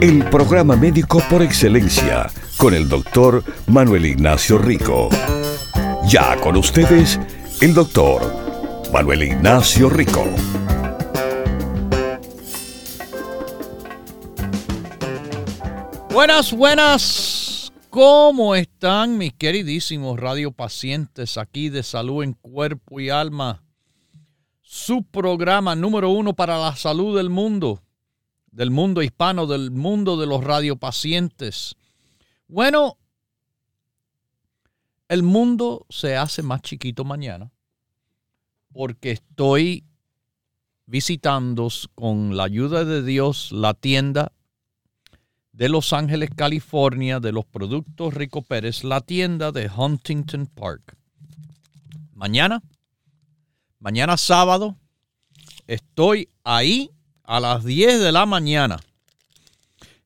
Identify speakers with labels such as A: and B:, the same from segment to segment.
A: El programa médico por excelencia con el doctor Manuel Ignacio Rico. Ya con ustedes, el doctor Manuel Ignacio Rico.
B: Buenas, buenas. ¿Cómo están mis queridísimos radiopacientes aquí de salud en cuerpo y alma? Su programa número uno para la salud del mundo, del mundo hispano, del mundo de los radiopacientes bueno, el mundo se hace más chiquito mañana porque estoy visitando con la ayuda de Dios la tienda de Los Ángeles, California, de los productos Rico Pérez, la tienda de Huntington Park. Mañana, mañana sábado, estoy ahí a las 10 de la mañana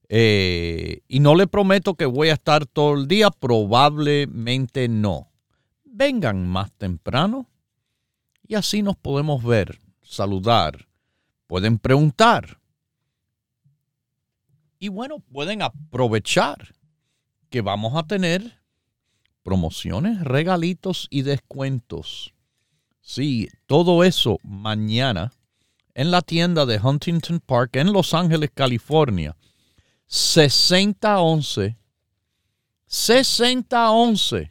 B: eh, y no le prometo que voy a estar todo el día, probablemente no. Vengan más temprano y así nos podemos ver, saludar, pueden preguntar. Y bueno, pueden aprovechar que vamos a tener promociones, regalitos y descuentos. Sí, todo eso mañana en la tienda de Huntington Park en Los Ángeles, California. 6011, 6011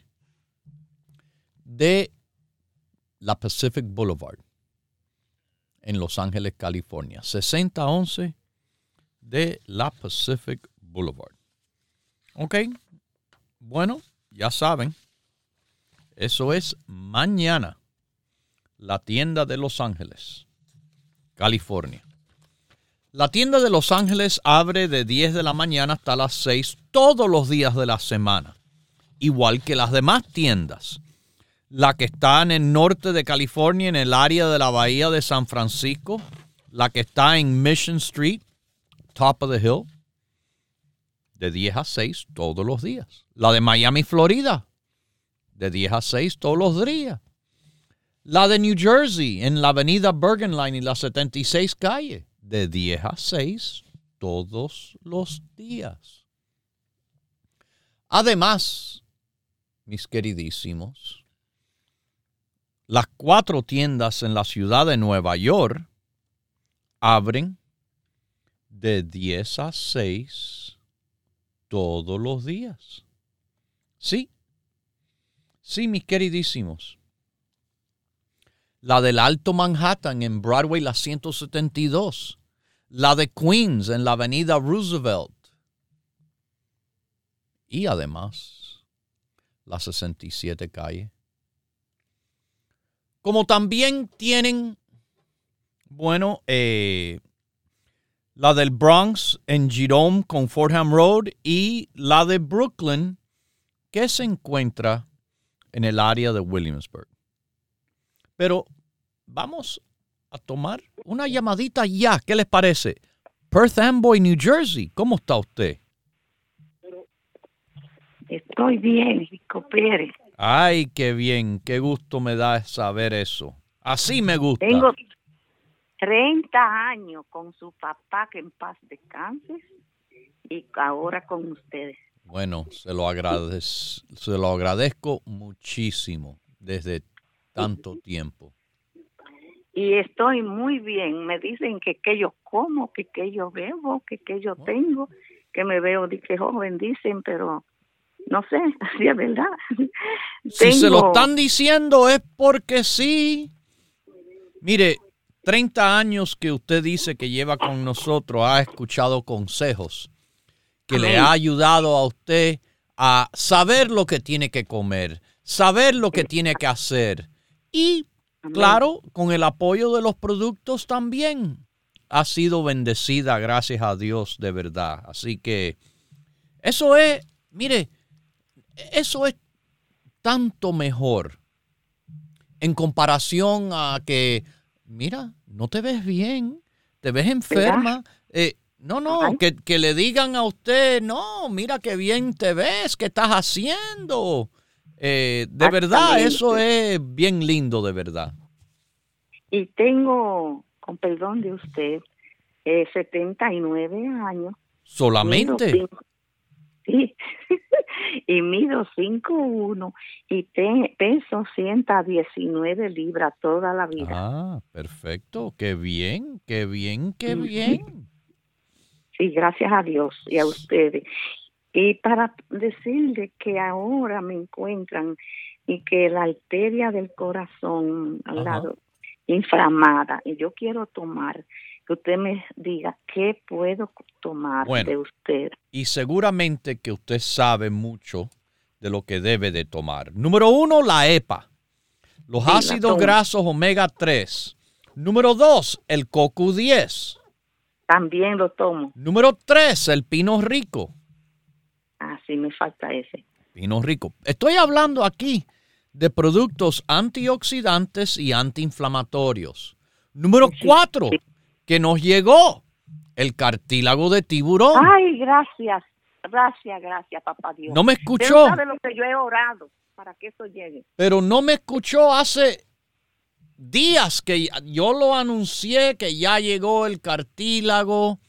B: de la Pacific Boulevard en Los Ángeles, California. 6011 de la Pacific Boulevard. Ok, bueno, ya saben, eso es mañana, la tienda de Los Ángeles, California. La tienda de Los Ángeles abre de 10 de la mañana hasta las 6 todos los días de la semana, igual que las demás tiendas. La que está en el norte de California, en el área de la bahía de San Francisco, la que está en Mission Street, top of the hill, de 10 a 6 todos los días. La de Miami, Florida, de 10 a 6 todos los días. La de New Jersey, en la avenida Bergen Line y la 76 calle de 10 a 6 todos los días. Además, mis queridísimos, las cuatro tiendas en la ciudad de Nueva York abren de 10 a 6 todos los días. Sí, sí, mis queridísimos. La del Alto Manhattan en Broadway, la 172 la de Queens en la avenida Roosevelt y además la 67 calle. Como también tienen, bueno, eh, la del Bronx en Jerome con Fordham Road y la de Brooklyn que se encuentra en el área de Williamsburg. Pero vamos a tomar una llamadita ya. ¿Qué les parece? Perth Amboy, New Jersey. ¿Cómo está usted?
C: Estoy bien, Rico Pérez.
B: Ay, qué bien. Qué gusto me da saber eso. Así me gusta.
C: Tengo 30 años con su papá, que en paz descanse, y ahora con ustedes.
B: Bueno, se lo, agradez, se lo agradezco muchísimo desde tanto tiempo
C: y estoy muy bien. Me dicen que que yo como, que que yo bebo, que que yo tengo, que me veo de que joven dicen, pero no sé, si es verdad.
B: Si se lo están diciendo es porque sí. Mire, 30 años que usted dice que lleva con nosotros, ha escuchado consejos que le ha ayudado a usted a saber lo que tiene que comer, saber lo que tiene que hacer y Claro, con el apoyo de los productos también ha sido bendecida, gracias a Dios, de verdad. Así que eso es, mire, eso es tanto mejor en comparación a que, mira, no te ves bien, te ves enferma. Eh, no, no, que, que, le digan a usted, no, mira qué bien te ves, qué estás haciendo. Eh, de verdad, eso es bien lindo, de verdad.
C: Y tengo, con perdón de usted, eh, 79 años.
B: ¿Solamente?
C: sí, y mido 5'1 y te, peso 119 libras toda la vida.
B: Ah, perfecto, qué bien, qué bien, qué bien.
C: Sí, gracias a Dios y a ustedes. Y para decirle que ahora me encuentran y que la arteria del corazón al lado inflamada y yo quiero tomar que usted me diga qué puedo tomar de usted.
B: Y seguramente que usted sabe mucho de lo que debe de tomar. Número uno, la EPA. Los ácidos grasos omega 3. Número dos, el CoQ10.
C: También lo tomo.
B: Número tres, el pino rico.
C: Ah, sí, me falta ese.
B: Pino rico. Estoy hablando aquí de productos antioxidantes y antiinflamatorios. Número cuatro, que nos llegó el cartílago de tiburón.
C: Ay, gracias, gracias, gracias, papá Dios.
B: No me escuchó.
C: Sabe lo que yo he orado para que eso llegue.
B: Pero no me escuchó hace días que yo lo anuncié que ya llegó el cartílago.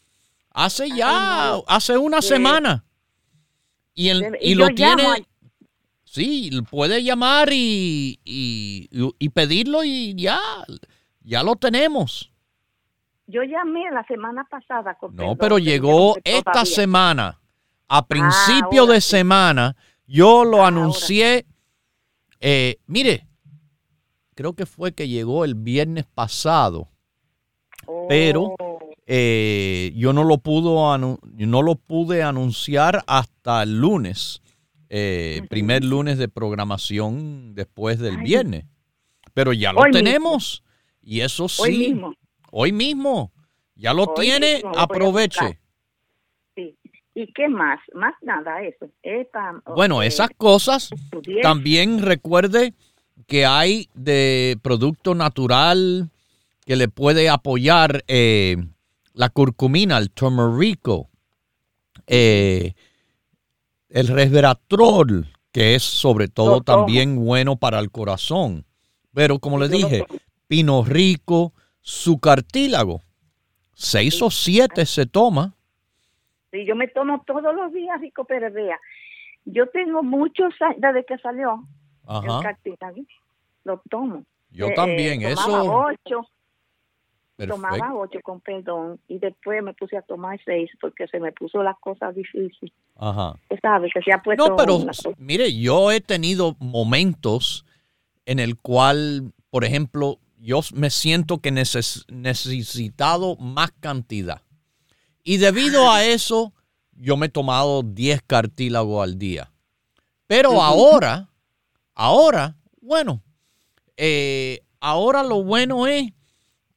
B: Hace ya, hace una semana. Y, el, y, lo tiene. Sí, puede llamar y, y, pedirlo y ya, ya lo tenemos.
C: Yo llamé la semana pasada.
B: no, pero llegó esta semana. A ah, principio de semana, yo lo ah, anuncié. Eh, mire, creo que fue que llegó el viernes pasado. Pero oh. Eh, yo no lo, pudo no lo pude anunciar hasta el lunes. Eh, primer lunes de programación después del viernes. Pero ya lo tenemos. Y eso sí. Hoy mismo. Hoy mismo. Ya lo tiene, aproveche.
C: Sí. ¿Y qué más? Más nada, eso.
B: bueno, esas cosas. También recuerde que hay de producto natural que le puede apoyar eh, la curcumina, el turmerico. Eh, el resveratrol, que es sobre todo también bueno para el corazón. Pero como le dije, pino rico, su cartílago, seis o siete se toma.
C: Sí, yo me tomo todos los días rico vea, Yo tengo muchos desde que salió el cartílago, lo tomo.
B: Yo eh, también, eh, eso.
C: Ocho, Tomaba ocho con perdón y después me puse a tomar seis porque se me puso las cosas difíciles. Ajá. ¿Sabes? Que se ha puesto.
B: No, pero mire, yo he tenido momentos en el cual, por ejemplo, yo me siento que neces necesitado más cantidad. Y debido a eso, yo me he tomado 10 cartílagos al día. Pero ahora, ahora, bueno, eh, ahora lo bueno es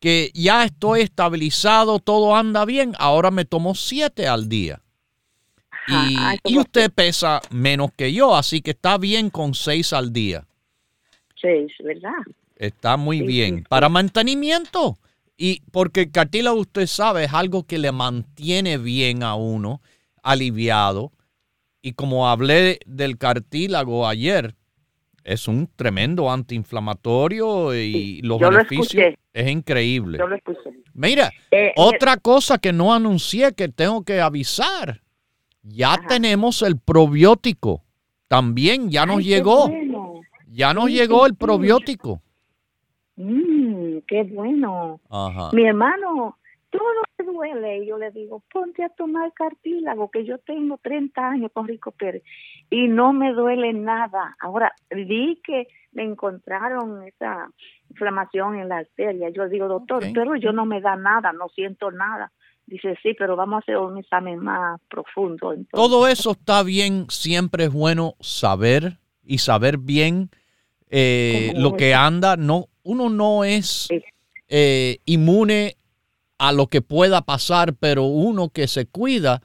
B: que ya estoy estabilizado, todo anda bien, ahora me tomo siete al día. Y, usted pesa menos que yo, así que está bien con seis al día.
C: Seis, ¿verdad?
B: Está muy bien. Para mantenimiento. Y porque el cartílago, usted sabe, es algo que le mantiene bien a uno, aliviado. Y como hablé del cartílago ayer, es un tremendo antiinflamatorio y los beneficios es increíble. Yo lo Mira, eh, eh, otra cosa que no anuncié que tengo que avisar. Ya tenemos el probiótico. También ya nos llegó. Ya nos llegó el probiótico.
C: Mm, qué bueno. Mi hermano todo me duele. Y yo le digo, ponte a tomar cartílago, que yo tengo 30 años con Rico Pérez y no me duele nada. Ahora, vi que me encontraron esa inflamación en la arteria. Yo digo, doctor, pero yo no me da nada, no siento nada. Dice, sí, pero vamos a hacer un examen más profundo.
B: Todo eso está bien, siempre es bueno saber y saber bien eh, lo que anda. No, uno no es eh, inmune a lo que pueda pasar, pero uno que se cuida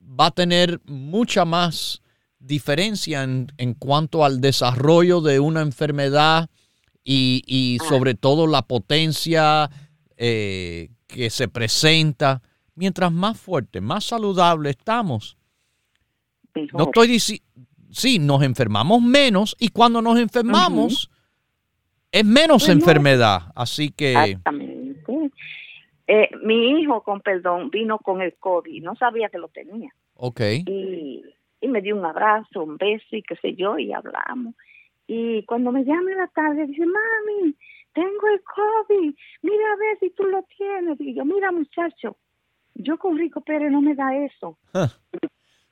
B: va a tener mucha más diferencia en, cuanto al desarrollo de una enfermedad y, ah. sobre todo la potencia eh, que se presenta. Mientras más fuerte, más saludable estamos. No estoy diciendo, sí, nos enfermamos menos y cuando nos enfermamos es menos enfermedad. Así que...
C: Eh, mi hijo, con perdón, vino con el COVID, no sabía que lo tenía.
B: Ok.
C: Y, y me dio un abrazo, un beso y qué sé yo, y hablamos. Y cuando me llama en la tarde, dice, mami, tengo el COVID, mira a ver si tú lo tienes. Y yo, mira muchacho, yo con Rico Pérez no me da eso.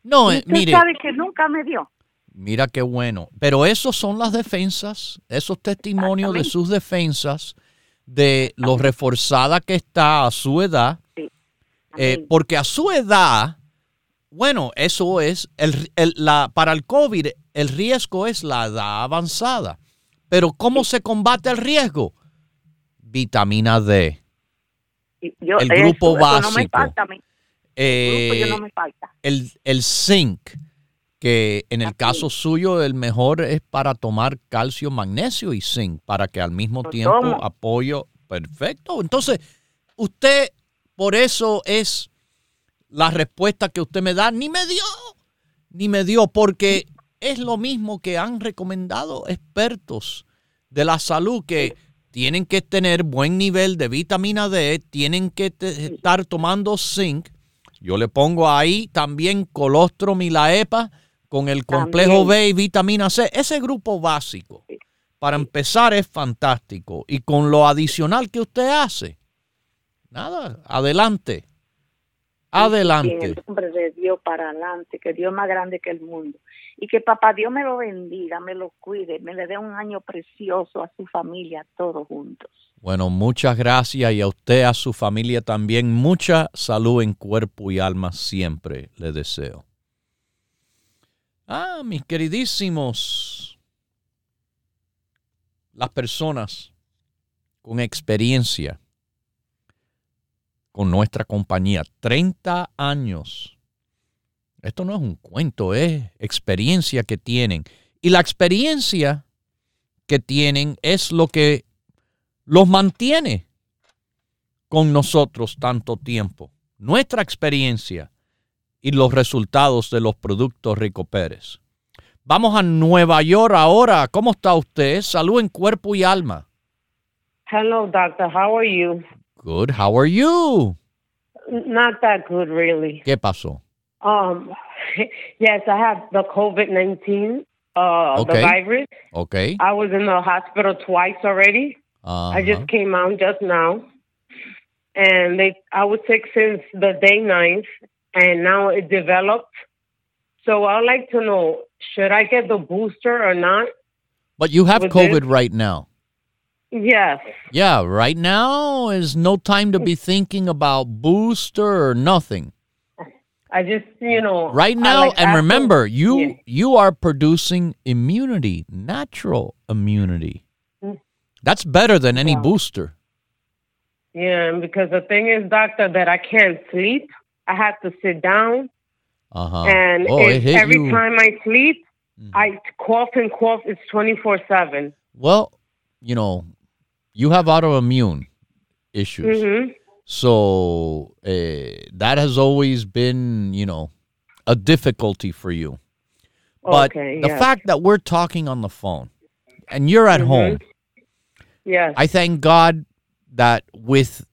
B: No, eh, mire.
C: sabe que nunca me dio.
B: Mira qué bueno. Pero esos son las defensas, esos testimonios de sus defensas, de lo reforzada que está a su edad. Eh, porque a su edad, bueno, eso es, el, la, para el COVID, el riesgo es la edad avanzada. Pero ¿cómo se combate el riesgo? Vitamina D. el grupo básico. el, el zinc que en el caso suyo el mejor es para tomar calcio, magnesio y zinc, para que al mismo tiempo apoyo. Perfecto. Entonces, usted por eso es la respuesta que usted me da, ni me dio, ni me dio, porque es lo mismo que han recomendado expertos de la salud que tienen que tener buen nivel de vitamina D, tienen que estar tomando zinc. Yo le pongo ahí también colostrum y la EPA con el complejo B y vitamina C. Ese grupo básico, para empezar, es fantástico. Y con lo adicional que usted hace, nada, adelante. Adelante.
C: En el nombre de Dios para adelante, que Dios es más grande que el mundo. Y que papá Dios me lo bendiga, me lo cuide, me le dé un año precioso a su familia, todos juntos.
B: Bueno, muchas gracias y a usted, a su familia también. Mucha salud en cuerpo y alma siempre le deseo. Ah, mis queridísimos, las personas con experiencia con nuestra compañía, 30 años. Esto no es un cuento, es experiencia que tienen. Y la experiencia que tienen es lo que los mantiene con nosotros tanto tiempo. Nuestra experiencia y los resultados de los productos Rico Pérez. Vamos a Nueva York ahora. ¿Cómo está usted? Salud en cuerpo y alma.
D: Hello, doctor. How are you?
B: Good. How are you?
D: Not that good, really.
B: ¿Qué pasó?
D: Um, yes, I have the COVID-19, uh, the virus.
B: Okay.
D: I was in the hospital twice already.
B: Uh-huh.
D: I just came out just now. And they, I was sick since the day ninth, and now it developed. So I'd like to know should I get the booster or not?
B: But you have COVID this? right now.
D: Yes.
B: Yeah, right now is no time to be thinking about booster or nothing.
D: I just, you know,
B: right now like and remember, you yeah. you are producing immunity, natural immunity. Mm. That's better than any booster.
D: Yeah, because the thing is, doctor, that I can't sleep. I have to sit down.
B: Uh-huh.
D: And oh, every you. time I sleep, mm-hmm. I cough and cough. It's 24 7.
B: Well, you know, you have autoimmune issues.
D: Mm-hmm.
B: So uh, that has always been, you know, a difficulty for you. But
D: okay,
B: the
D: yes.
B: fact that we're talking on the phone and you're at mm-hmm. home,
D: yes.
B: I thank God that with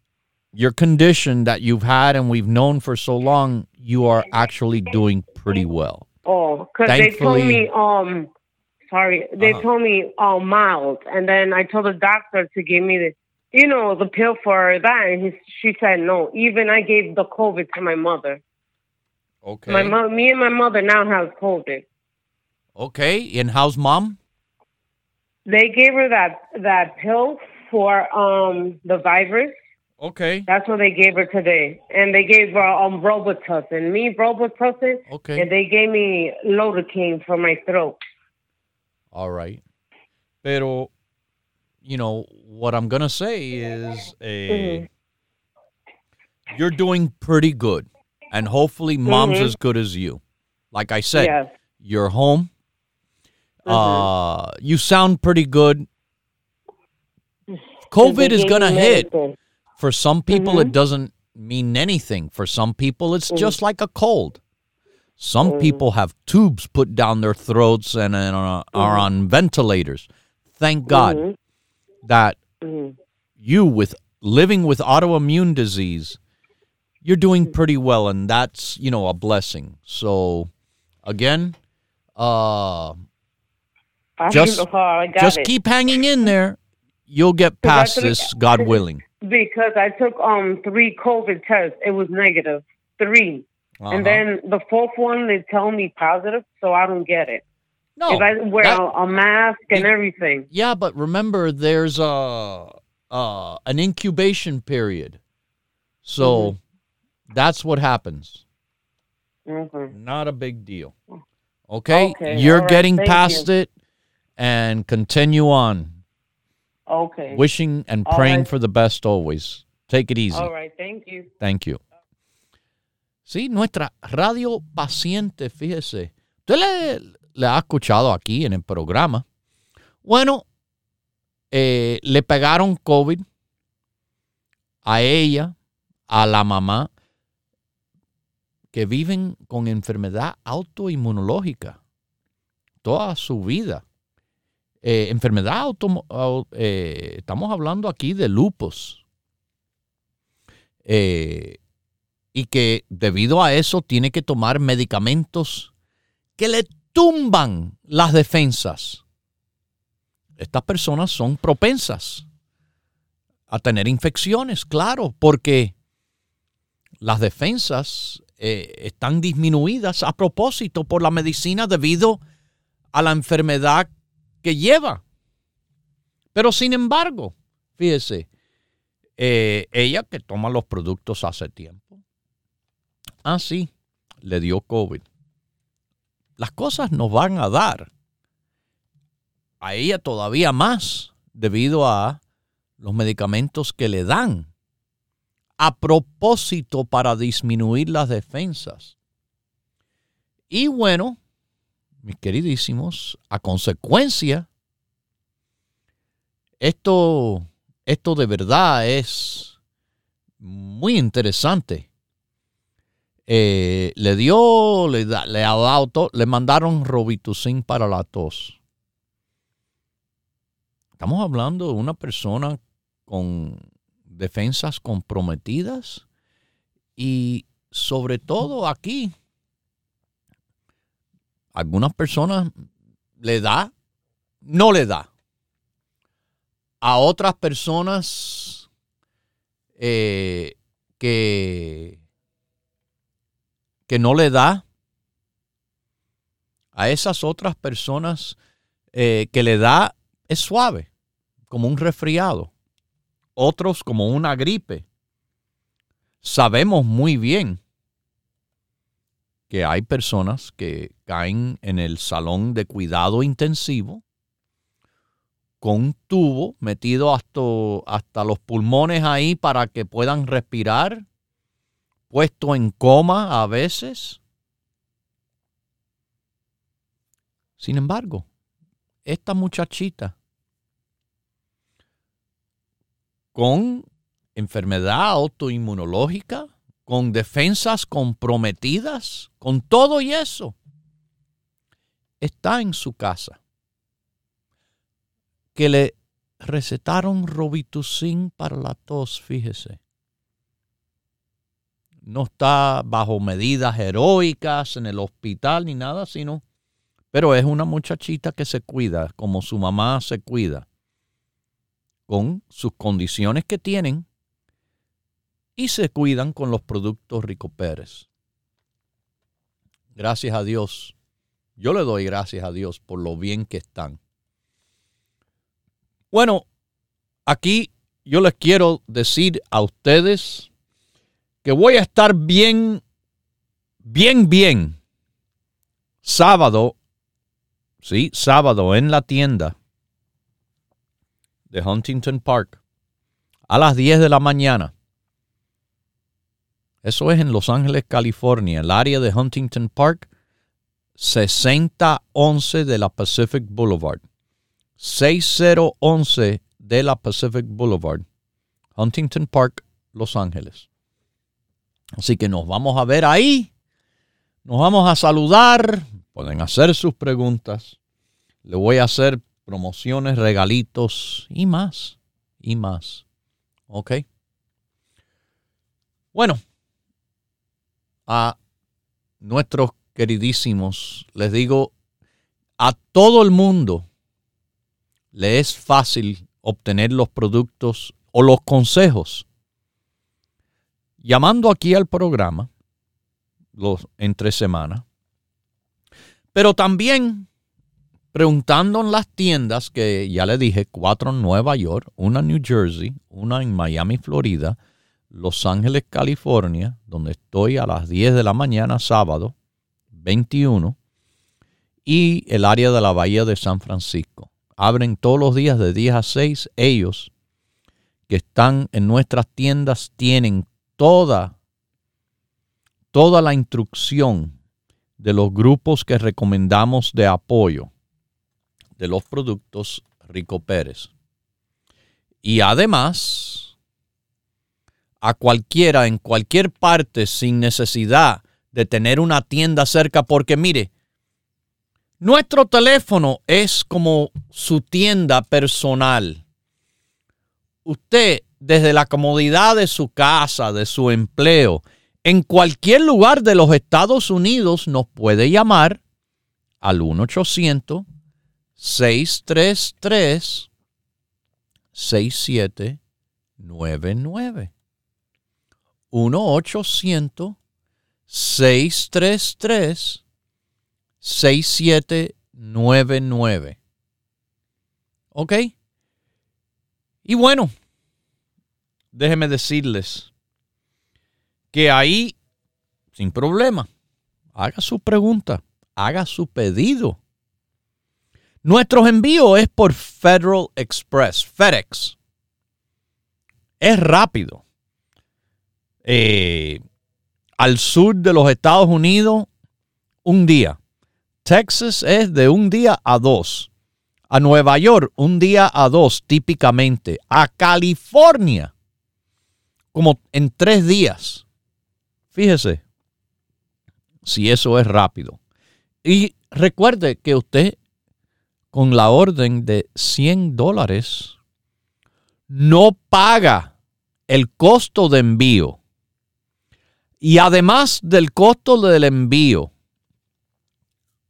B: your condition that you've had and we've known for so long, you are actually doing pretty well.
D: Oh, because they told me, um, sorry, they uh-huh. told me uh, mild, and then I told the doctor to give me the, you know, the pill for that, and he, she said no. Even I gave the COVID to my mother.
B: Okay.
D: My mom, me and my mother now have COVID.
B: Okay, and how's mom?
D: They gave her that that pill for um the virus
B: Okay.
D: That's what they gave her today. And they gave her um Robitussin. Me Robitussin.
B: Okay.
D: And they gave me Lidocaine for my throat.
B: All right. Pero, you know, what I'm going to say is a, mm-hmm. you're doing pretty good. And hopefully mom's mm-hmm. as good as you. Like I said,
D: yes.
B: You're home. Mm-hmm. Uh, you sound pretty good. COVID is going to hit. For some people, mm-hmm. it doesn't mean anything. For some people, it's mm-hmm. just like a cold. Some mm-hmm. people have tubes put down their throats and, and are, are mm-hmm. on ventilators. Thank God mm-hmm. that you, with living with autoimmune disease, you're doing pretty well, and that's you know a blessing. So, again, uh, just just it. keep hanging in there. You'll get past this, God willing.
D: Because I took um three COVID tests, it was negative 3 uh-huh. and then the fourth one they tell me positive, so I don't get it. No, if I wear that, a, a, mask and everything.
B: Yeah, but remember, there's a uh, an incubation period, so mm-hmm. that's what happens. Mm-hmm. Not a big deal. Okay, okay. you're getting past you. it, and continue on.
D: Okay.
B: Wishing and praying right. for the best always. Take it easy.
D: All right, thank you.
B: Thank you. Sí, nuestra radio paciente, fíjese. Usted le, le ha escuchado aquí en el programa. Bueno, eh, le pegaron COVID a ella, a la mamá, que viven con enfermedad autoinmunológica toda su vida. Eh, enfermedad auto, eh, estamos hablando aquí de lupus. y que debido a eso tiene que tomar medicamentos que le tumban las defensas. Estas personas son propensas a tener infecciones, claro, porque las defensas eh, están disminuidas a propósito por la medicina debido a la enfermedad que lleva. Pero sin embargo, fíjese, eh, ella que toma los productos hace tiempo, ah, sí, le dio COVID las cosas nos van a dar a ella todavía más debido a los medicamentos que le dan a propósito para disminuir las defensas. Y bueno, mis queridísimos, a consecuencia, esto, esto de verdad es muy interesante. Eh, le dio, le, le le mandaron Robitussin para la tos. Estamos hablando de una persona con defensas comprometidas y sobre todo aquí, algunas personas le da, no le da. A otras personas eh, que que no le da a esas otras personas eh, que le da es suave, como un resfriado. Otros como una gripe. Sabemos muy bien que hay personas que caen en el salón de cuidado intensivo con un tubo metido hasta, hasta los pulmones ahí para que puedan respirar puesto en coma a veces. Sin embargo, esta muchachita con enfermedad autoinmunológica, con defensas comprometidas, con todo y eso, está en su casa. Que le recetaron Robitussin para la tos, fíjese no está bajo medidas heroicas en el hospital ni nada, sino, pero es una muchachita que se cuida como su mamá se cuida, con sus condiciones que tienen y se cuidan con los productos Rico Pérez. Gracias a Dios. Yo le doy gracias a Dios por lo bien que están. Bueno, aquí yo les quiero decir a ustedes que voy a estar bien, bien, bien. Sábado, sí, sábado en la tienda de Huntington Park a las 10 de la mañana. Eso es en Los Ángeles, California. El área de Huntington Park 6011 de la Pacific Boulevard. 6011 de la Pacific Boulevard, Huntington Park, Los Ángeles. Así que nos vamos a ver ahí. Nos vamos a saludar. Pueden hacer sus preguntas. Le voy a hacer promociones, regalitos y más. Y más. ¿Ok? Bueno, a nuestros queridísimos, les digo, a todo el mundo le es fácil obtener los productos o los consejos. Llamando aquí al programa los, entre semanas, pero también preguntando en las tiendas que ya le dije, cuatro en Nueva York, una en New Jersey, una en Miami, Florida, Los Ángeles, California, donde estoy a las 10 de la mañana, sábado 21, y el área de la Bahía de San Francisco abren todos los días de 10 a 6. Ellos que están en nuestras tiendas tienen toda, toda la instrucción de los grupos que recomendamos de apoyo de los productos Rico Pérez. Y además, a cualquiera, en cualquier parte, sin necesidad de tener una tienda cerca, porque mire, nuestro teléfono es como su tienda personal. Usted, desde la comodidad de su casa, de su empleo, en cualquier lugar de los Estados Unidos nos puede llamar al 1-800-633-6799. 1-800-633-6799. 6799. ¿Ok? Y bueno, déjenme decirles que ahí, sin problema, haga su pregunta, haga su pedido. Nuestro envío es por Federal Express, FedEx. Es rápido. Eh, al sur de los Estados Unidos, un día. Texas es de un día a dos. A Nueva York, un día a dos típicamente. A California, como en tres días. Fíjese si eso es rápido. Y recuerde que usted, con la orden de 100 dólares, no paga el costo de envío. Y además del costo del envío,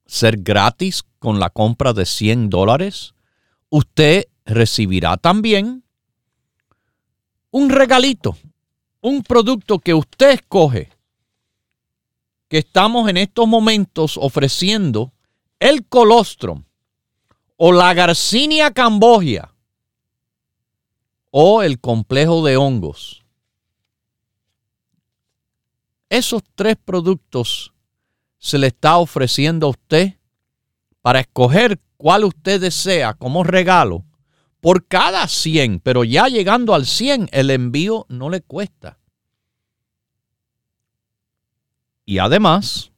B: ser gratis con la compra de 100 dólares, usted recibirá también un regalito, un producto que usted escoge, que estamos en estos momentos ofreciendo el colostrum o la Garcinia cambogia o el complejo de hongos. Esos tres productos se le está ofreciendo a usted para escoger cuál usted desea como regalo por cada 100, pero ya llegando al 100 el envío no le cuesta. Y además,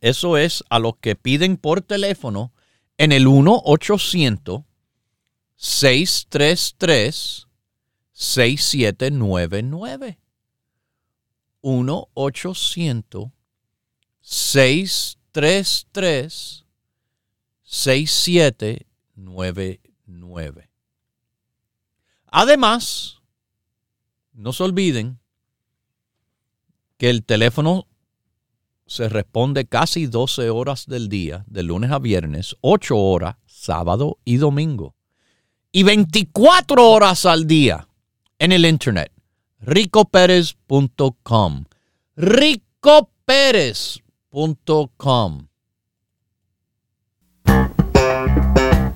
B: eso es a los que piden por teléfono en el 1-800-633-6799. 1-800 633 6799. Además, no se olviden que el teléfono se responde casi 12 horas del día, de lunes a viernes, 8 horas, sábado y domingo. Y 24 horas al día en el internet. ricoperez.com. Rico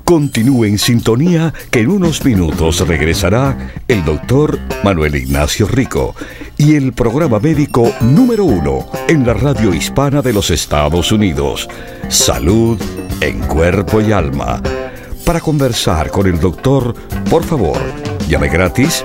A: Continúe en sintonía que en unos minutos regresará el doctor Manuel Ignacio Rico y el programa médico número uno en la radio hispana de los Estados Unidos, Salud en Cuerpo y Alma. Para conversar con el doctor, por favor, llame gratis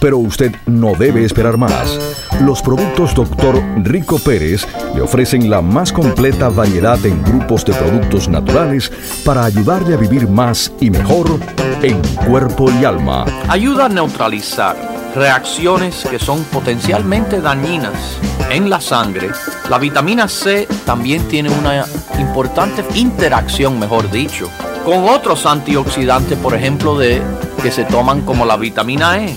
E: Pero usted no debe esperar más. Los productos Dr. Rico Pérez le ofrecen la más completa variedad en grupos de productos naturales para ayudarle a vivir más y mejor en cuerpo y alma.
B: Ayuda a neutralizar reacciones que son potencialmente dañinas en la sangre. La vitamina C también tiene una importante interacción, mejor dicho, con otros antioxidantes, por ejemplo, de que se toman como la vitamina E,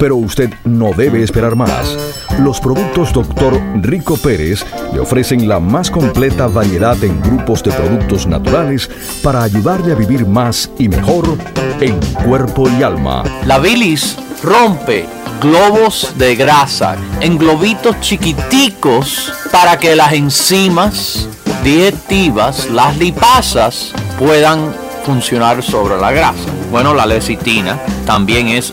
E: Pero usted no debe esperar más. Los productos Dr. Rico Pérez le ofrecen la más completa variedad en grupos de productos naturales para ayudarle a vivir más y mejor en cuerpo y alma.
B: La bilis rompe globos de grasa en globitos chiquiticos para que las enzimas digestivas, las lipasas, puedan funcionar sobre la grasa. Bueno, la lecitina también es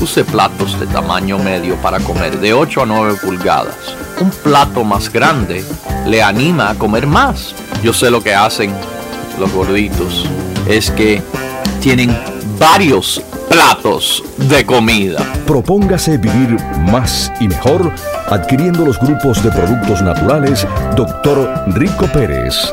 B: Use platos de tamaño medio para comer de 8 a 9 pulgadas. Un plato más grande le anima a comer más yo sé lo que hacen los gorditos. Es que tienen varios platos de comida.
E: Propóngase vivir más y mejor adquiriendo los grupos de productos naturales Dr. Rico Pérez.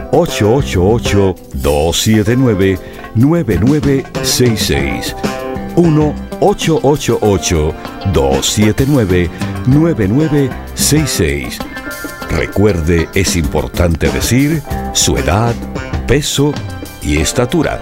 E: 1-888-279-9966. 1-888-279-9966. Recuerde, es importante decir su edad, peso y estatura.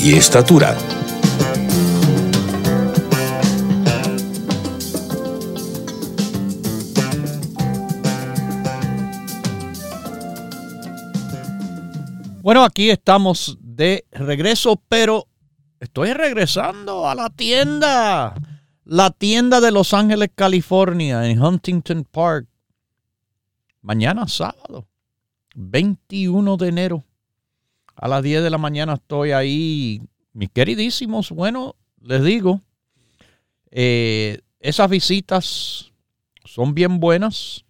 A: y estatura.
B: Bueno, aquí estamos de regreso, pero estoy regresando a la tienda. La tienda de Los Ángeles, California, en Huntington Park. Mañana sábado, 21 de enero. A las 10 de la mañana estoy ahí. Mis queridísimos, bueno, les digo, eh, esas visitas son bien buenas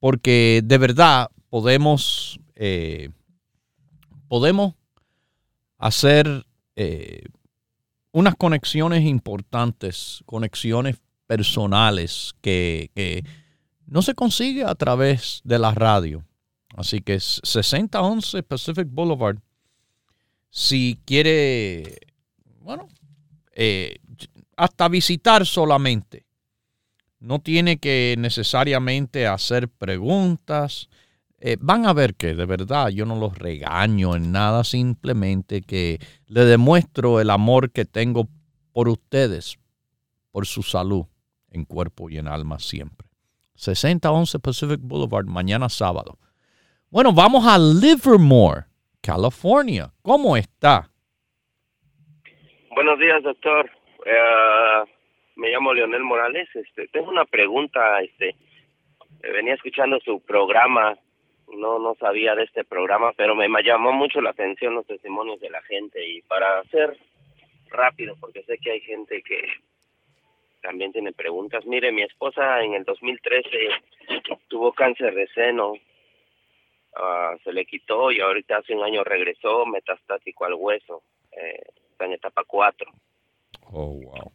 B: porque de verdad podemos eh, podemos hacer eh, unas conexiones importantes, conexiones personales que, no se consigue a través de la radio. Así que es 6011 Pacific Boulevard. Si quiere, bueno, eh, hasta visitar solamente. No tiene que necesariamente hacer preguntas. Eh, van a ver que de verdad yo no los regaño en nada, simplemente que le demuestro el amor que tengo por ustedes, por su salud en cuerpo y en alma siempre. 6011 Pacific Boulevard, mañana sábado. Bueno, vamos a Livermore, California. ¿Cómo está?
F: Buenos días, doctor. Eh, me llamo Leonel Morales. Este, tengo una pregunta. Este, venía escuchando su programa no no sabía de este programa, pero me llamó mucho la atención los testimonios de la gente y para ser rápido, porque sé que hay gente que también tiene preguntas. Mire, mi esposa en el 2013 tuvo cáncer de seno, uh, se le quitó y ahorita hace un año regresó metastático al hueso, eh, está en etapa 4.
B: Oh, wow.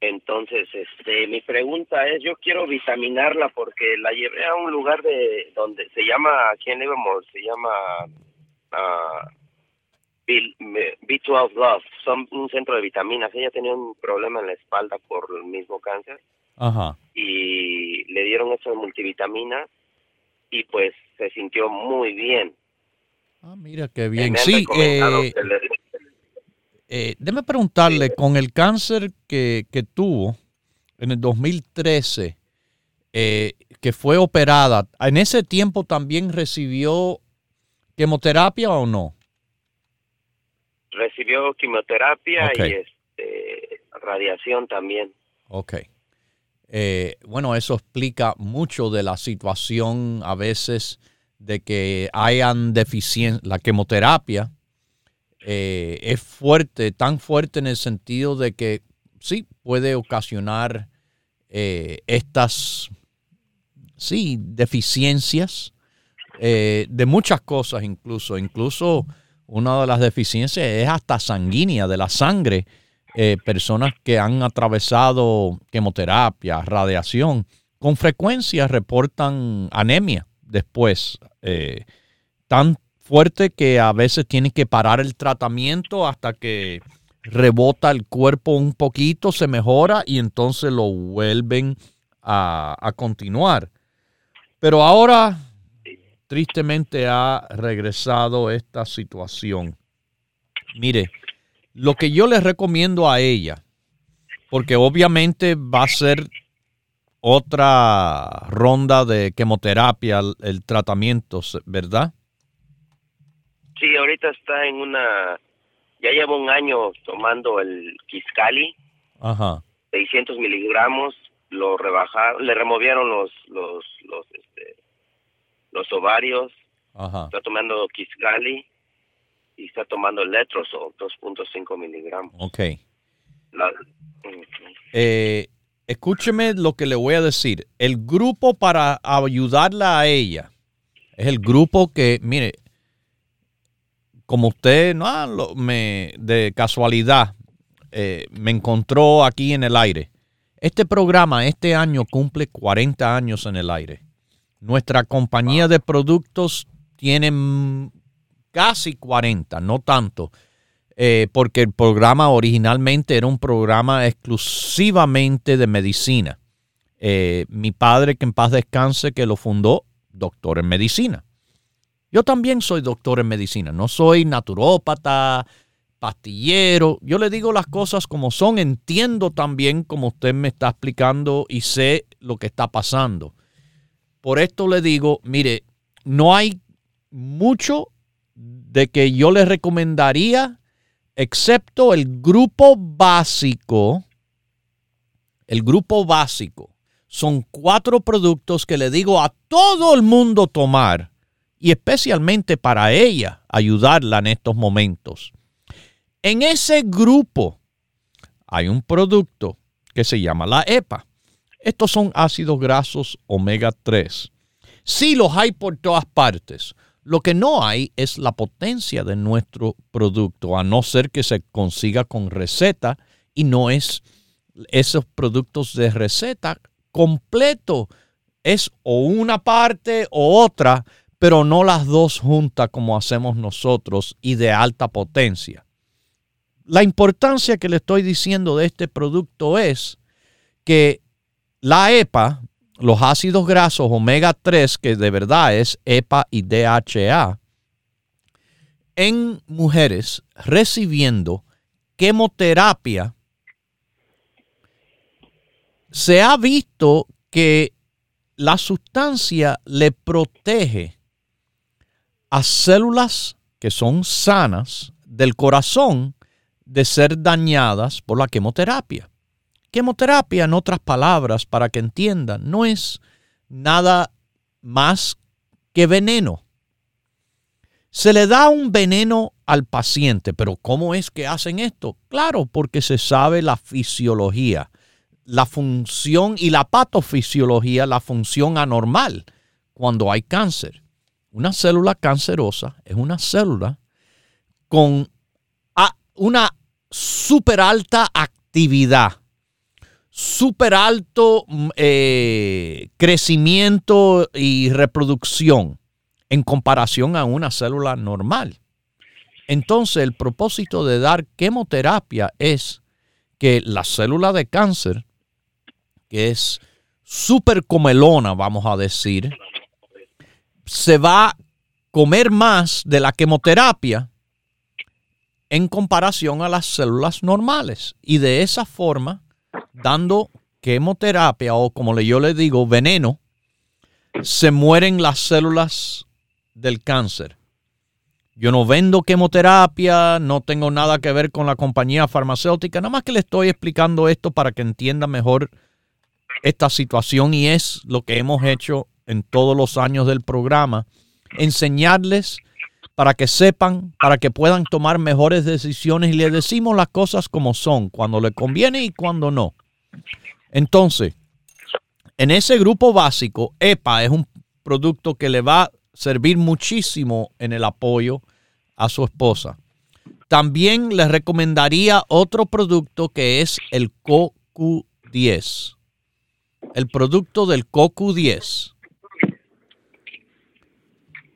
F: Entonces, este, mi pregunta es, yo quiero vitaminarla porque la llevé a un lugar de donde se llama, aquí en Livermore, se llama uh, B12 Love, son un centro de vitaminas. Ella tenía un problema en la espalda por el mismo cáncer.
B: Ajá.
F: Y le dieron eso de multivitamina y pues se sintió muy bien.
B: Ah, mira qué bien. Sí, eh, eh, déme preguntarle, con el cáncer que, tuvo en el 2013, eh, que fue operada, ¿en ese tiempo también recibió quimioterapia o no?
F: Recibió quimioterapia y este, radiación también.
B: Ok. Eh, bueno, eso explica mucho de la situación a veces de que hayan deficiencia, la quimioterapia eh, es fuerte, tan fuerte en el sentido de que sí puede ocasionar eh, estas, sí, deficiencias de muchas cosas incluso. Incluso una de las deficiencias es hasta sanguínea, de la sangre. Personas que han atravesado quimioterapia, radiación, con frecuencia reportan anemia después. tan fuerte que a veces tienen que parar el tratamiento hasta que rebota el cuerpo un poquito, se mejora y entonces lo vuelven a, continuar. Pero ahora, tristemente, ha regresado esta situación. Mire, lo que yo les recomiendo a ella, porque obviamente va a ser otra ronda de quimioterapia, el tratamiento, ¿verdad?
F: Sí, ahorita está en una, ya lleva un año tomando el Kiscali,
B: Ajá.
F: 600 miligramos, lo rebajaron, le removieron los, los, los, este, los ovarios,
B: Ajá.
F: está tomando Kiscali y está tomando el Letrozol, 2.5 miligramos.
B: Ok. eh, escúcheme lo que le voy a decir. El grupo para ayudarla a ella es el grupo que, mire, como usted no me de casualidad eh, me encontró aquí en el aire. Este programa este año cumple 40 años en el aire. Nuestra compañía de productos tiene casi 40, no tanto, eh, porque el programa originalmente era un programa exclusivamente de medicina. Eh, mi padre, que en paz descanse, que lo fundó, doctor en medicina. Yo también soy doctor en medicina, no soy naturópata, pastillero. Yo le digo las cosas como son, entiendo también como usted me está explicando y sé lo que está pasando. Por esto le digo, mire, no hay mucho de que yo le recomendaría, excepto el grupo básico. El grupo básico son cuatro productos que le digo a todo el mundo tomar y especialmente para ella ayudarla en estos momentos. En ese grupo hay un producto que se llama la EPA. Estos son ácidos grasos omega 3. Sí los hay por todas partes. Lo que no hay es la potencia de nuestro producto, a no ser que se consiga con receta y no es esos productos de receta completo. Es o una parte o otra, pero no las dos juntas como hacemos nosotros y de alta potencia. La importancia que le estoy diciendo de este producto es que la EPA, los ácidos grasos omega 3, que de verdad es EPA y DHA, en mujeres recibiendo quimioterapia, se ha visto que la sustancia le protege a células que son sanas del corazón de ser dañadas por la quimioterapia. Quimioterapia, en otras palabras, para que entiendan, no es nada más que veneno. Se le da un veneno al paciente, pero ¿cómo es que hacen esto? Claro, porque se sabe la fisiología, la función y la patofisiología, la función anormal cuando hay cáncer. Una célula cancerosa es una célula con una súper alta actividad, súper alto mm, eh, crecimiento y reproducción en comparación a una célula normal. Entonces, el propósito de dar quimioterapia es que la célula de cáncer, que es súper comelona, vamos a decir, se va a comer más de la quimioterapia en comparación a las células normales. Y de esa forma, dando quimioterapia o como yo le digo, veneno, se mueren las células del cáncer. Yo no vendo quimioterapia, no tengo nada que ver con la compañía farmacéutica, nada más que le estoy explicando esto para que entienda mejor esta situación y es lo que hemos hecho en todos los años del programa, enseñarles para que sepan, para que puedan tomar mejores decisiones y les decimos las cosas como son, cuando le conviene y cuando no. Entonces, en ese grupo básico, EPA es un producto que le va a servir muchísimo en el apoyo a su esposa. También les recomendaría otro producto que es el CoQ10. El producto del CoQ10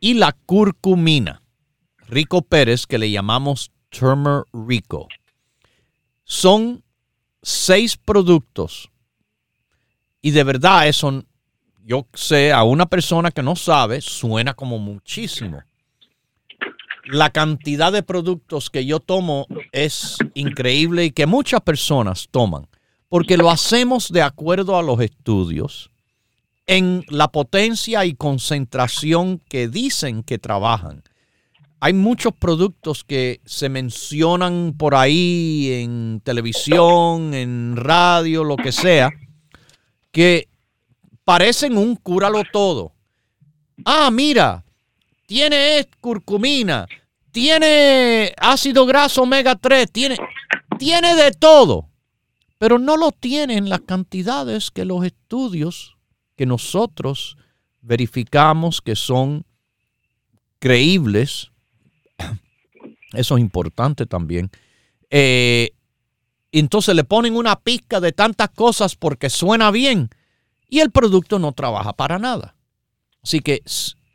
B: y la curcumina. Rico Pérez, que le llamamos Turmer Rico. Son seis productos. Y de verdad eso, yo sé, a una persona que no sabe, suena como muchísimo. La cantidad de productos que yo tomo es increíble y que muchas personas toman, porque lo hacemos de acuerdo a los estudios en la potencia y concentración que dicen que trabajan hay muchos productos que se mencionan por ahí en televisión, en radio, lo que sea, que parecen un cúralo todo. Ah, mira, tiene curcumina, tiene ácido graso omega 3, tiene, tiene de todo, pero no lo tiene en las cantidades que los estudios que nosotros verificamos que son creíbles eso es importante también. Eh, entonces le ponen una pizca de tantas cosas porque suena bien y el producto no trabaja para nada. Así que,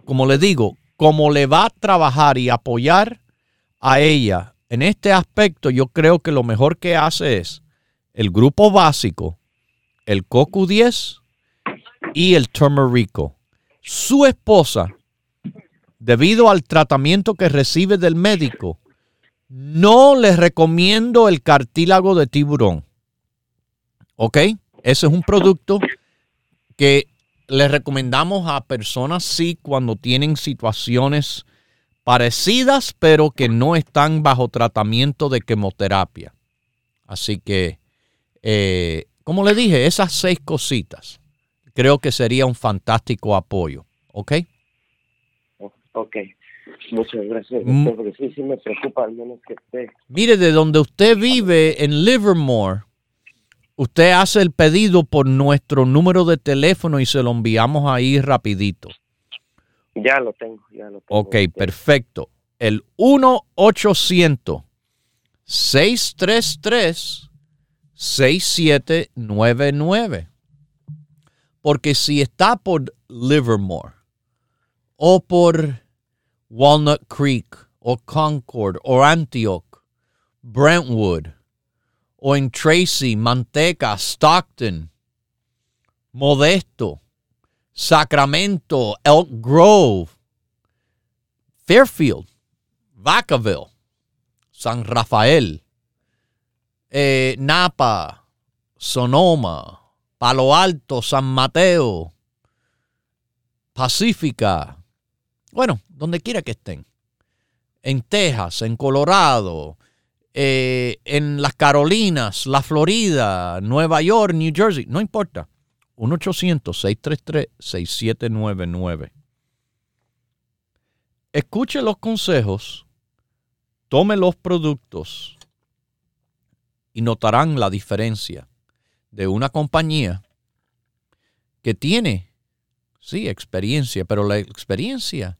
B: como le digo, como le va a trabajar y apoyar a ella en este aspecto, yo creo que lo mejor que hace es el grupo básico, el CoQ10 y el turmerico. Su esposa, debido al tratamiento que recibe del médico, no le recomiendo el cartílago de tiburón. ¿Ok? Ese es un producto que le recomendamos a personas, sí, cuando tienen situaciones parecidas, pero que no están bajo tratamiento de quimioterapia. Así que, eh, como le dije, esas seis cositas creo que sería un fantástico apoyo. ¿Ok?
F: Ok. Muchas gracias, mm. porque sí, sí me preocupa al menos que esté.
B: Mire, de donde usted vive, en Livermore, usted hace el pedido por nuestro número de teléfono y se lo enviamos ahí rapidito.
F: Ya lo tengo, ya lo tengo.
B: Ok, perfecto. El 1-800-633-6799. Porque si está por Livermore o por Walnut Creek or Concord or Antioch, Brentwood o en Tracy, Manteca, Stockton, Modesto, Sacramento, Elk Grove, Fairfield, Vacaville, San Rafael, eh, Napa, Sonoma, Palo Alto, San Mateo, Pacífica, bueno, donde quiera que estén, en Texas, en Colorado, eh, en las Carolinas, la Florida, Nueva York, New Jersey, no importa. 1-800-633-6799. Escuche los consejos, tome los productos y notarán la diferencia de una compañía que tiene, sí, experiencia, pero la experiencia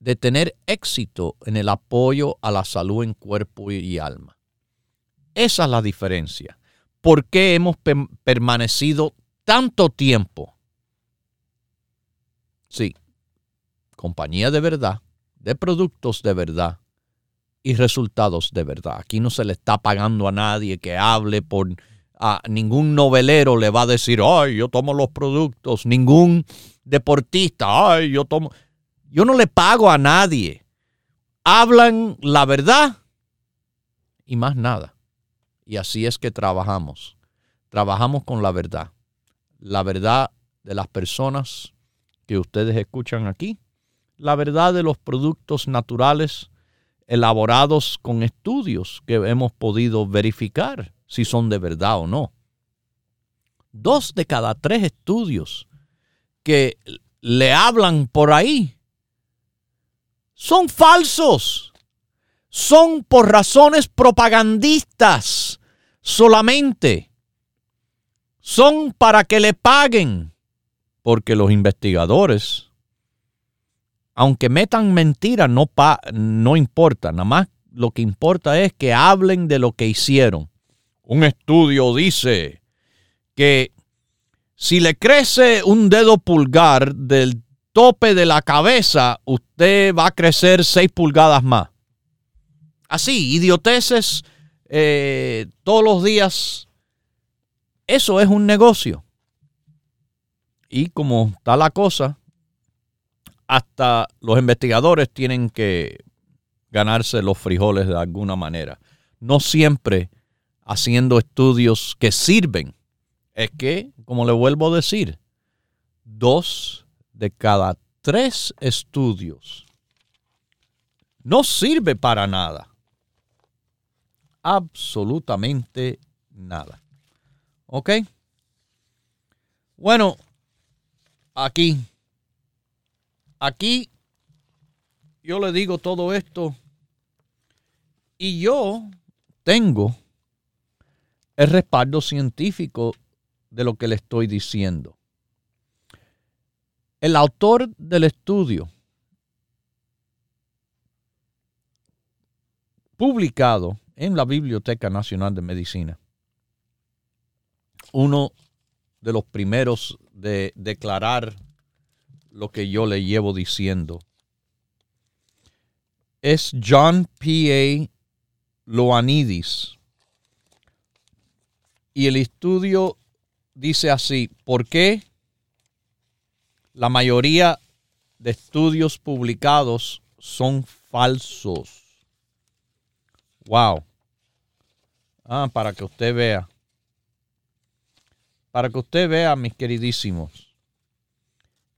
B: de tener éxito en el apoyo a la salud en cuerpo y alma. Esa es la diferencia. ¿Por qué hemos permanecido tanto tiempo? Sí, compañía de verdad, de productos de verdad y resultados de verdad. Aquí no se le está pagando a nadie que hable por a ningún novelero le va a decir, ay, yo tomo los productos, ningún deportista, ay, yo tomo. Yo no le pago a nadie. Hablan la verdad y más nada. Y así es que trabajamos. Trabajamos con la verdad. La verdad de las personas que ustedes escuchan aquí. La verdad de los productos naturales elaborados con estudios que hemos podido verificar si son de verdad o no. Dos de cada tres estudios que le hablan por ahí son falsos. Son por razones propagandistas solamente. Son para que le paguen. Porque los investigadores, aunque metan mentiras, no, no importa. Nada más lo que importa es que hablen de lo que hicieron. Un estudio dice que si le crece un dedo pulgar del tope de la cabeza, usted va a crecer 6 pulgadas más. Así, idioteces eh, todos los días. Eso es un negocio. Y como está la cosa, hasta los investigadores tienen que ganarse los frijoles de alguna manera. No siempre haciendo estudios que sirven. Es que, como le vuelvo a decir, dos de cada tres estudios no sirve para nada. Absolutamente nada. ¿Ok? Bueno, aquí, aquí yo le digo todo esto y yo tengo el respaldo científico de lo que le estoy diciendo. El autor del estudio publicado en la Biblioteca Nacional de Medicina, uno de los primeros de declarar lo que yo le llevo diciendo es John P. A. Loanidis. Y el estudio dice así, ¿por qué la mayoría de estudios publicados son falsos? Wow. Ah, para que usted vea. Para que usted vea, mis queridísimos.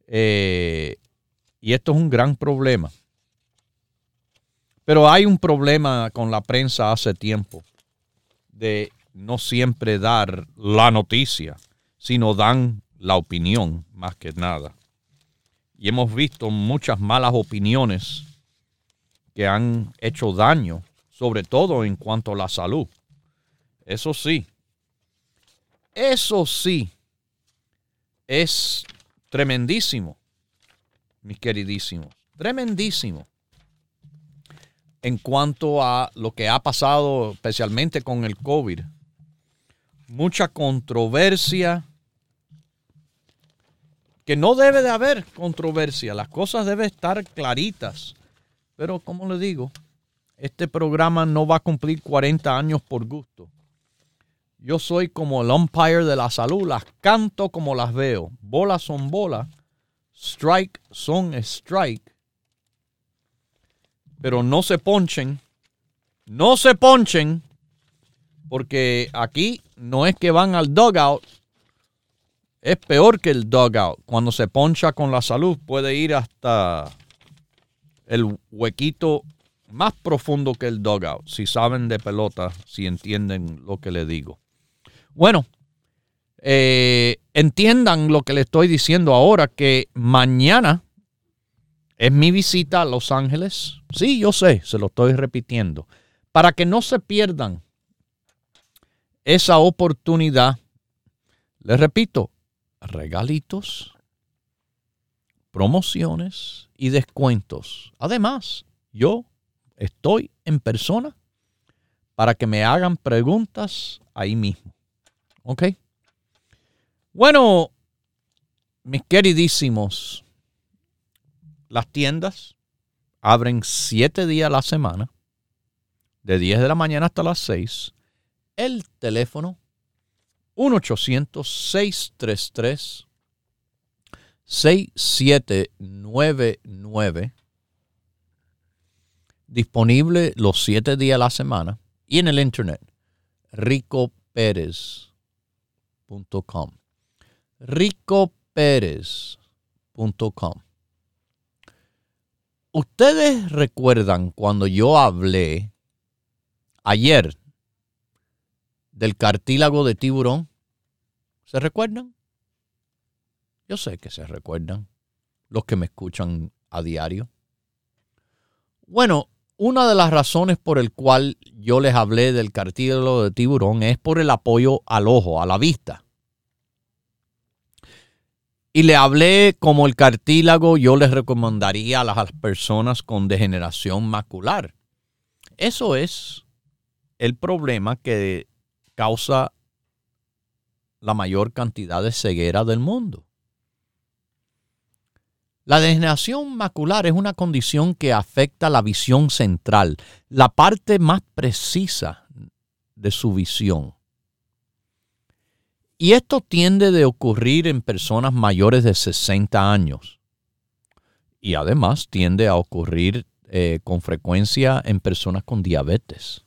B: Eh, y esto es un gran problema. Pero hay un problema con la prensa hace tiempo de no siempre dar la noticia, sino dan la opinión más que nada. Y hemos visto muchas malas opiniones que han hecho daño, sobre todo en cuanto a la salud. Eso sí, eso sí, es tremendísimo, mis queridísimos, tremendísimo. En cuanto a lo que ha pasado especialmente con el COVID, mucha controversia, que no debe de haber controversia, las cosas deben estar claritas. Pero como le digo, este programa no va a cumplir 40 años por gusto. Yo soy como el umpire de la salud, las canto como las veo. Bolas son bolas, strike son strike. Pero no se ponchen, no se ponchen, porque aquí no es que van al dugout, es peor que el dugout. Cuando se poncha con la salud puede ir hasta el huequito más profundo que el dugout, si saben de pelota, si entienden lo que le digo. Bueno, eh, entiendan lo que le estoy diciendo ahora, que mañana es mi visita a Los Ángeles. Sí, yo sé, se lo estoy repitiendo. Para que no se pierdan esa oportunidad, les repito, regalitos, promociones y descuentos. Además, yo estoy en persona para que me hagan preguntas ahí mismo. ¿Ok? Bueno, mis queridísimos, las tiendas abren siete días a la semana, de 10 de la mañana hasta las 6. El teléfono 1-800-633-6799. Disponible los siete días a la semana. Y en el internet, Rico Pérez ricoperez.com. Ustedes recuerdan cuando yo hablé ayer del cartílago de tiburón. ¿Se recuerdan? Yo sé que se recuerdan los que me escuchan a diario. Bueno, una de las razones por el cual yo les hablé del cartílago de tiburón es por el apoyo al ojo, a la vista. Y le hablé como el cartílago yo les recomendaría a las personas con degeneración macular. Eso es el problema que causa la mayor cantidad de ceguera del mundo. La degeneración macular es una condición que afecta la visión central, la parte más precisa de su visión. Y esto tiende a ocurrir en personas mayores de 60 años. Y además tiende a ocurrir eh, con frecuencia en personas con diabetes.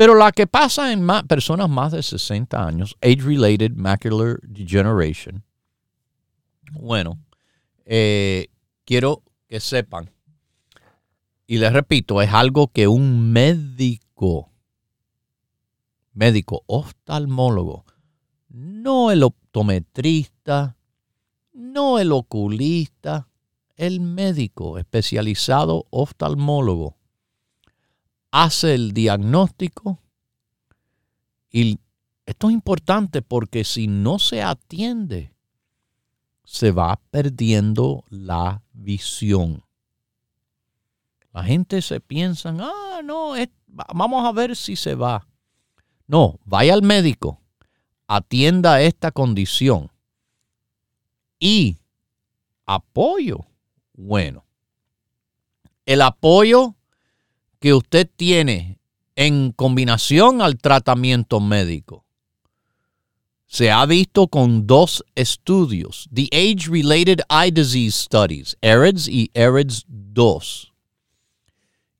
B: Pero la que pasa en personas más de 60 años, age-related macular degeneration, bueno, eh, quiero que sepan, y les repito, es algo que un médico, médico oftalmólogo, no el optometrista, no el oculista, el médico especializado oftalmólogo hace el diagnóstico y esto es importante porque si no se atiende se va perdiendo la visión. La gente se piensa, ah, no, vamos a ver si se va. No, vaya al médico, atienda esta condición y apoyo. Bueno, el apoyo que usted tiene en combinación al tratamiento médico. Se ha visto con dos estudios, The Age Related Eye Disease Studies, ERIDS y ERIDS 2,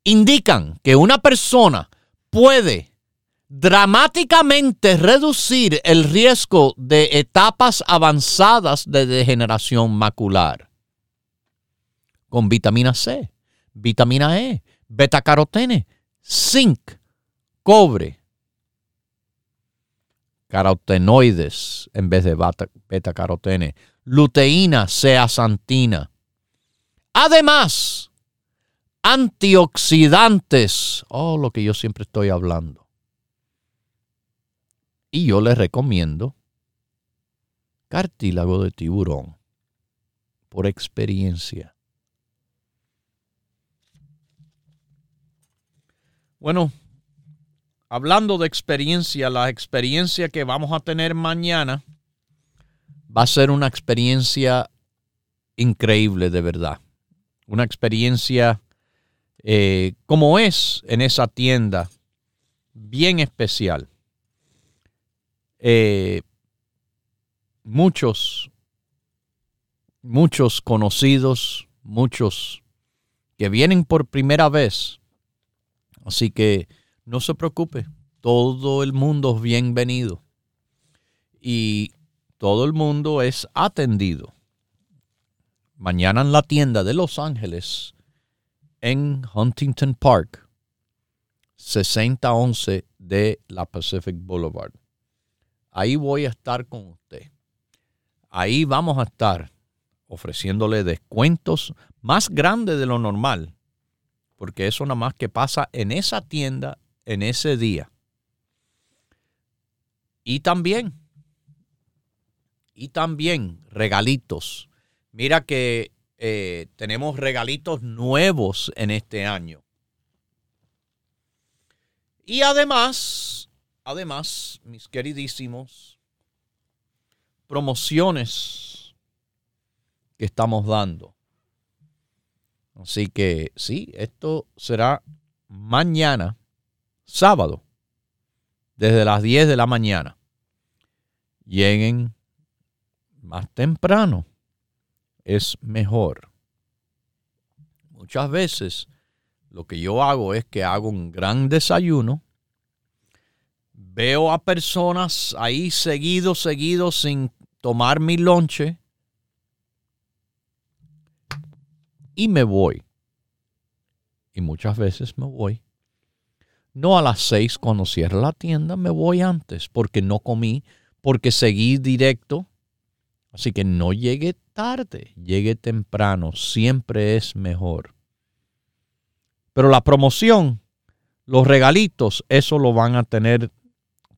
B: indican que una persona puede dramáticamente reducir el riesgo de etapas avanzadas de degeneración macular. Con vitamina C, vitamina E, beta carotene, zinc, cobre, carotenoides en vez de beta carotene, luteína, zeaxantina. Además, antioxidantes, oh, lo que yo siempre estoy hablando y yo les recomiendo cartílago de tiburón por experiencia. Bueno, hablando de experiencia, la experiencia que vamos a tener mañana va a ser una experiencia increíble de verdad. Una experiencia eh, como es en esa tienda, bien especial. Eh, muchos, muchos conocidos, muchos que vienen por primera vez. Así que no se preocupe, todo el mundo es bienvenido y todo el mundo es atendido. Mañana en la tienda de Los Ángeles, en Huntington Park, 6011 de la Pacific Boulevard. Ahí voy a estar con usted. Ahí vamos a estar ofreciéndole descuentos más grandes de lo normal, porque eso nada más que pasa en esa tienda en ese día. Y también, y también regalitos. Mira que eh, tenemos regalitos nuevos en este año. Y además, Además, mis queridísimos, promociones que estamos dando. Así que sí, esto será mañana, sábado, desde las 10 de la mañana. Lleguen más temprano, es mejor. Muchas veces lo que yo hago es que hago un gran desayuno veo a personas ahí seguido, seguido, sin tomar mi lonche y me voy. Y muchas veces me voy. No a las seis cuando cierra la tienda, me voy antes porque no comí, porque seguí directo. Así que no llegue tarde, llegue temprano, siempre es mejor. Pero la promoción, los regalitos, eso lo van a tener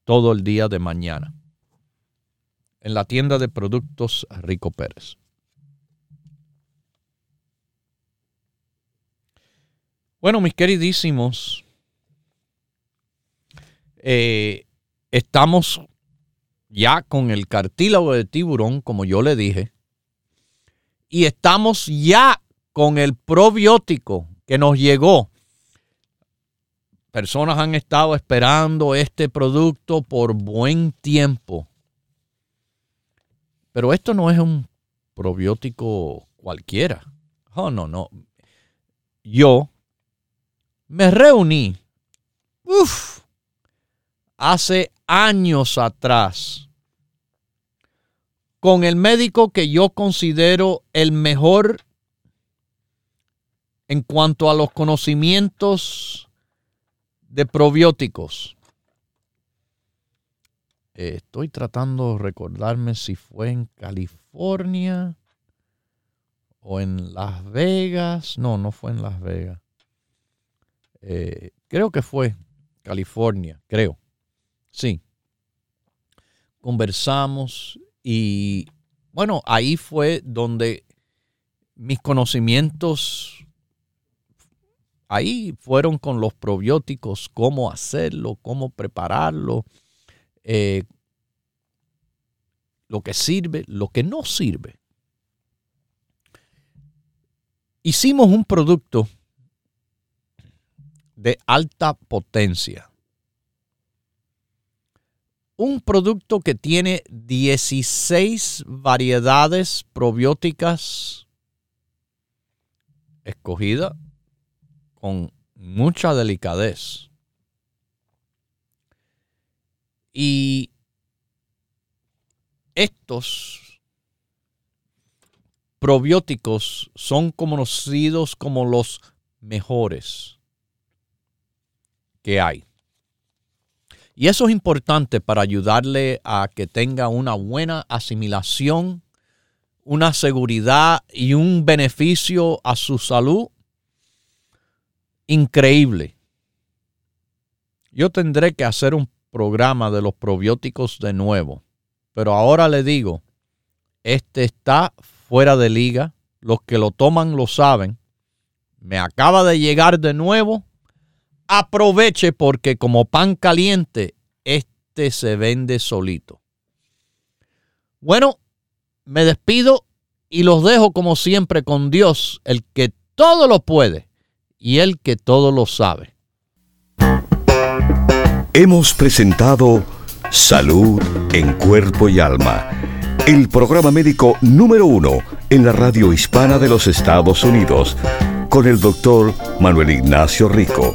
B: todo el día de mañana en la tienda de productos Rico Pérez. Bueno, mis queridísimos, eh, estamos ya con el cartílago de tiburón, como yo le dije, y estamos ya con el probiótico que nos llegó Personas han estado esperando este producto por buen tiempo. Pero esto no es un probiótico cualquiera. Oh, no, no. Yo me reuní hace años atrás con el médico que yo considero el mejor en cuanto a los conocimientos de probióticos. Estoy tratando de recordarme si fue en California o en Las Vegas. No, no fue en Las Vegas. Eh, creo que fue California, creo. Sí. Conversamos y bueno, ahí fue donde mis conocimientos ahí fueron con los probióticos, cómo hacerlo, cómo prepararlo, eh, lo que sirve, lo que no sirve. Hicimos un producto de alta potencia. Un producto que tiene 16 variedades probióticas escogida con mucha delicadez. Y estos probióticos son conocidos como los mejores que hay. Y eso es importante para ayudarle a que tenga una buena asimilación, una seguridad y un beneficio a su salud increíble. Yo tendré que hacer un programa de los probióticos de nuevo, pero ahora le digo, este está fuera de liga, los que lo toman lo saben, me acaba de llegar de nuevo aproveche porque como pan caliente, este se vende solito. Bueno, me despido y los dejo como siempre con Dios, el que todo lo puede y el que todo lo sabe.
A: Hemos presentado Salud en Cuerpo y Alma, el programa médico número uno en la radio hispana de los Estados Unidos, con el doctor Manuel Ignacio Rico.